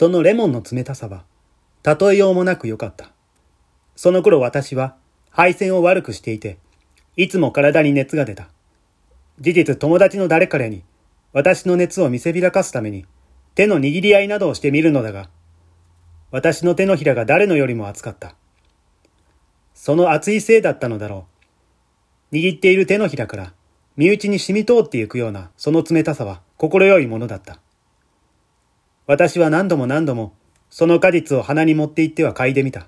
そのレモンの冷たさは、例えようもなく良かった。その頃私は、配線を悪くしていて、いつも体に熱が出た。事実友達の誰彼に、私の熱を見せびらかすために、手の握り合いなどをしてみるのだが、私の手のひらが誰のよりも熱かった。その熱いせいだったのだろう。握っている手のひらから、身内に染み通っていくようなその冷たさは心よいものだった。私は何度も何度もその果実を鼻に持って行っては嗅いでみた。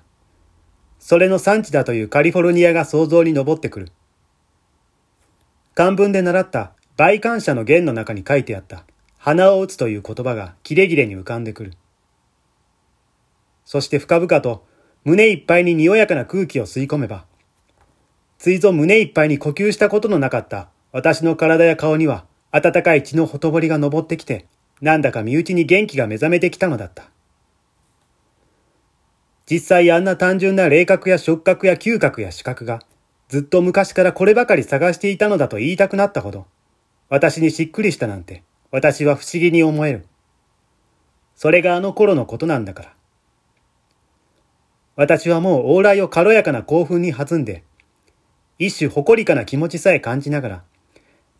それの産地だというカリフォルニアが想像に上ってくる。漢文で習った倍感謝の弦の中に書いてあった鼻を打つという言葉がキレキレに浮かんでくる。そして深々と胸いっぱいににおやかな空気を吸い込めば、ついぞ胸いっぱいに呼吸したことのなかった私の体や顔には温かい血のほとぼりが昇ってきて、なんだか身内に元気が目覚めてきたのだった。実際あんな単純な霊覚や触覚や嗅覚や視覚が、ずっと昔からこればかり探していたのだと言いたくなったほど、私にしっくりしたなんて、私は不思議に思える。それがあの頃のことなんだから。私はもう往来を軽やかな興奮に弾んで、一種誇りかな気持ちさえ感じながら、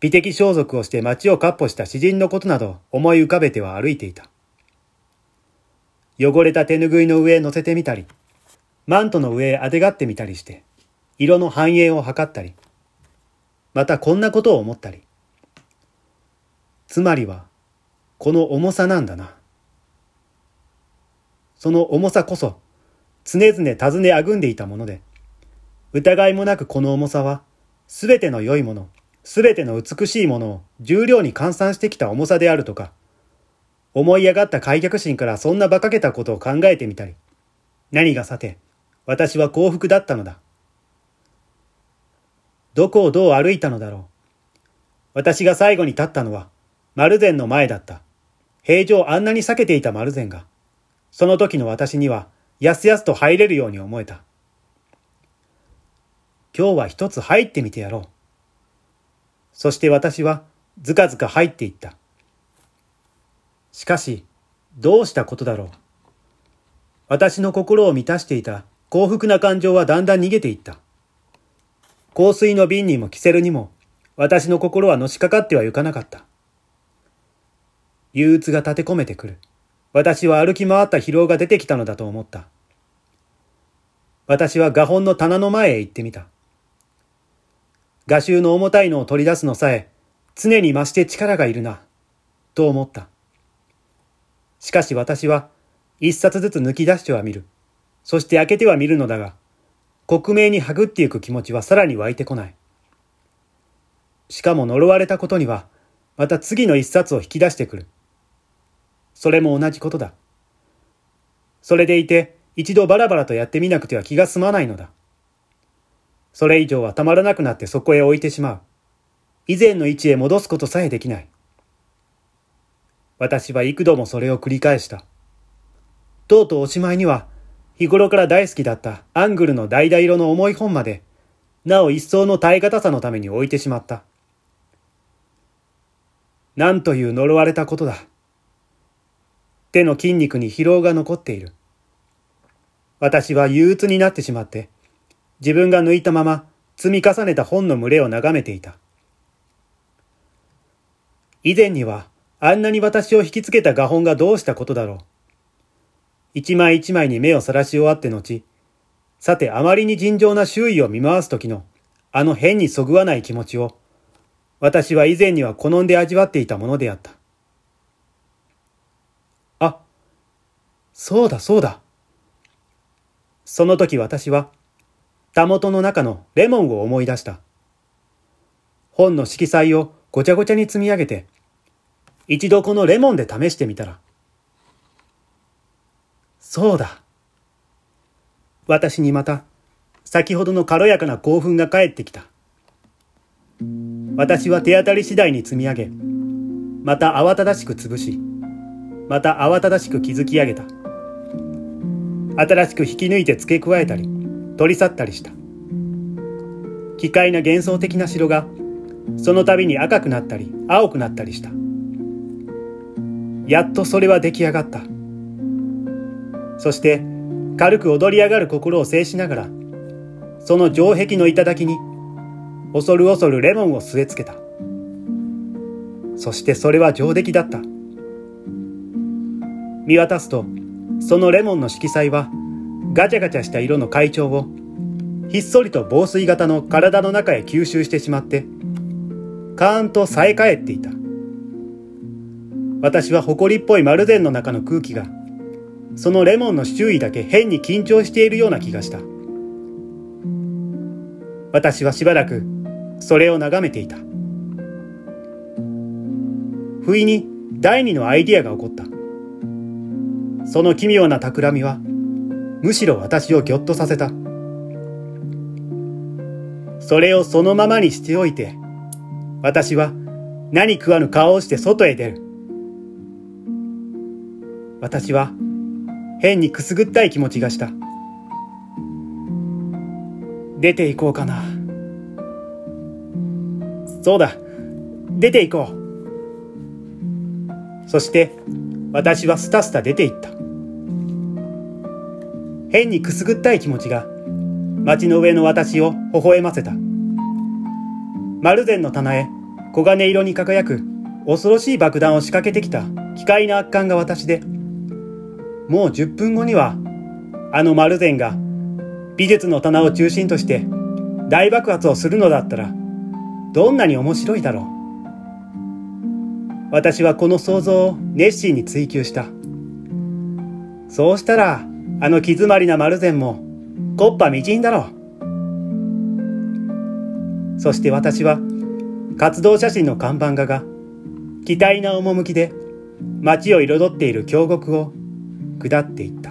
美的装束をして街をかっ歩した詩人のことなど思い浮かべては歩いていた。汚れた手ぬぐいの上へ乗せてみたり、マントの上へあてがってみたりして、色の反映を図ったり、またこんなことを思ったり。つまりは、この重さなんだな。その重さこそ、常々尋ねあぐんでいたもので、疑いもなくこの重さは、すべての良いもの、すべての美しいものを重量に換算してきた重さであるとか、思い上がった開脚心からそんな馬鹿げたことを考えてみたり、何がさて、私は幸福だったのだ。どこをどう歩いたのだろう。私が最後に立ったのは、丸善の前だった。平常あんなに避けていた丸善が、その時の私には、やすやすと入れるように思えた。今日は一つ入ってみてやろう。そして私はずかずか入っていった。しかし、どうしたことだろう。私の心を満たしていた幸福な感情はだんだん逃げていった。香水の瓶にもキセルにも、私の心はのしかかってはいかなかった。憂鬱が立て込めてくる。私は歩き回った疲労が出てきたのだと思った。私は画本の棚の前へ行ってみた。画集の重たいのを取り出すのさえ、常に増して力がいるな、と思った。しかし私は、一冊ずつ抜き出してはみる。そして開けてはみるのだが、克明にはぐっていく気持ちはさらに湧いてこない。しかも呪われたことには、また次の一冊を引き出してくる。それも同じことだ。それでいて、一度バラバラとやってみなくては気が済まないのだ。それ以上はたまらなくなってそこへ置いてしまう。以前の位置へ戻すことさえできない。私は幾度もそれを繰り返した。とうとうおしまいには、日頃から大好きだったアングルの橙色の重い本まで、なお一層の耐え難さのために置いてしまった。なんという呪われたことだ。手の筋肉に疲労が残っている。私は憂鬱になってしまって、自分が抜いたまま積み重ねた本の群れを眺めていた。以前にはあんなに私を引きつけた画本がどうしたことだろう。一枚一枚に目をさらし終わって後、さてあまりに尋常な周囲を見回す時のあの変にそぐわない気持ちを、私は以前には好んで味わっていたものであった。あ、そうだそうだ。その時私は、たもとの中のレモンを思い出した。本の色彩をごちゃごちゃに積み上げて、一度このレモンで試してみたら。そうだ。私にまた、先ほどの軽やかな興奮が返ってきた。私は手当たり次第に積み上げ、また慌ただしく潰し、また慌ただしく築き上げた。新しく引き抜いて付け加えたり、取り去ったりした奇怪な幻想的な城がその度に赤くなったり青くなったりしたやっとそれは出来上がったそして軽く踊り上がる心を制しながら、その城壁の頂に恐る恐るレモンを据え付けた。そしてそれは上出来だった。見渡すと、そのレモンの色彩はガチャガチャした色の海鳥をひっそりと防水型の体の中へ吸収してしまって、カーンと冴え返っていた。私は埃っぽい丸善の中の空気が、そのレモンの周囲だけ変に緊張しているような気がした。私はしばらくそれを眺めていた。不意に第二のアイディアが起こった。その奇妙な企みは、むしろ私をぎょっとさせた。それをそのままにしておいて、私は何食わぬ顔をして外へ出る。私は変にくすぐったい気持ちがした。出て行こうかな。そうだ、出て行こう。そして私はスタスタ出て行った。変にくすぐったい気持ちが町の上の私を微笑ませた。丸善の棚へ黄金色に輝く恐ろしい爆弾を仕掛けてきた機械な圧巻が私で、もう10分後には、あの丸善が美術の棚を中心として大爆発をするのだったら、どんなに面白いだろう。私はこの想像を熱心に追求した。そうしたら、あの気詰まりな丸善もコッパみじんだろう。そして私は活動写真の看板画が期待な趣で街を彩っている峡谷を下っていった。